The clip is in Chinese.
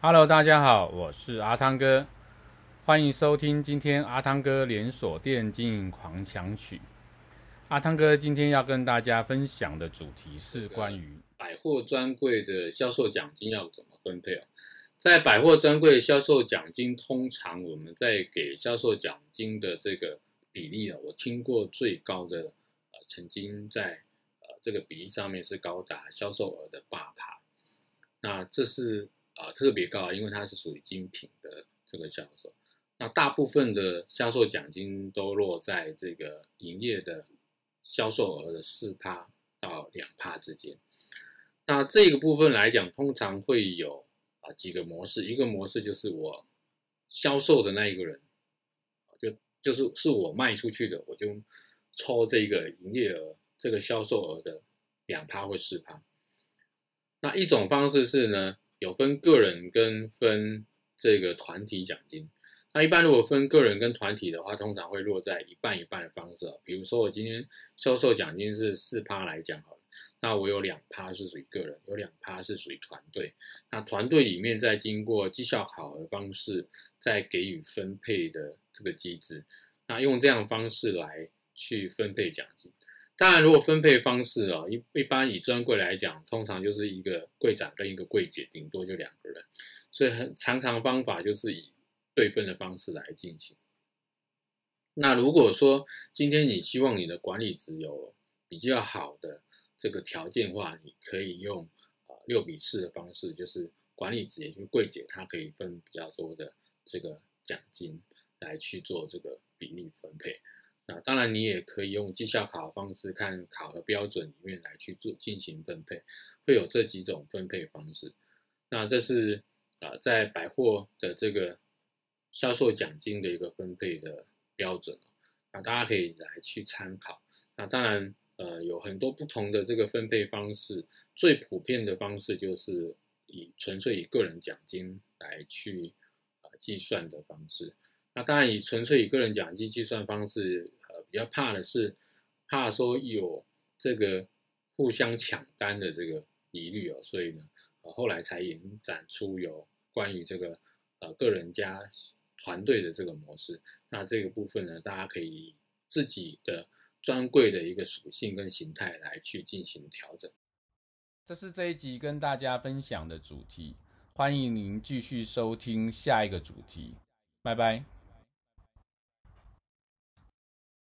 Hello，大家好，我是阿汤哥，欢迎收听今天阿汤哥连锁店经营狂想曲。阿汤哥今天要跟大家分享的主题是关于百货专柜的销售奖金要怎么分配哦。在百货专柜销售奖金，通常我们在给销售奖金的这个比例啊，我听过最高的呃，曾经在呃这个比例上面是高达销售额的八趴，那这是。啊，特别高，因为它是属于精品的这个销售。那大部分的销售奖金都落在这个营业的销售额的四趴到两趴之间。那这个部分来讲，通常会有啊几个模式。一个模式就是我销售的那一个人，就就是是我卖出去的，我就抽这个营业额这个销售额的两趴或四趴。那一种方式是呢，有分个人跟分这个团体奖金，那一般如果分个人跟团体的话，通常会落在一半一半的方式。比如说我今天销售奖金是四趴来讲好了，那我有两趴是属于个人，有两趴是属于团队。那团队里面再经过绩效考核方式，再给予分配的这个机制，那用这样方式来去分配奖金。当然，如果分配方式啊，一一般以专柜来讲，通常就是一个柜长跟一个柜姐，顶多就两个人，所以很常常方法就是以对分的方式来进行。那如果说今天你希望你的管理职有比较好的这个条件的话，你可以用啊六比四的方式，就是管理职也就是柜姐，她可以分比较多的这个奖金来去做这个比例分配。那当然，你也可以用绩效考的方式，看考核标准里面来去做进行分配，会有这几种分配方式。那这是啊，在百货的这个销售奖金的一个分配的标准。那大家可以来去参考。那当然，呃，有很多不同的这个分配方式，最普遍的方式就是以纯粹以个人奖金来去啊计算的方式。那当然，以纯粹以个人奖金计算方式，比较怕的是，怕说有这个互相抢单的这个疑虑哦，所以呢，呃，后来才延展出有关于这个呃个人加团队的这个模式。那这个部分呢，大家可以以自己的专柜的一个属性跟形态来去进行调整。这是这一集跟大家分享的主题，欢迎您继续收听下一个主题，拜拜。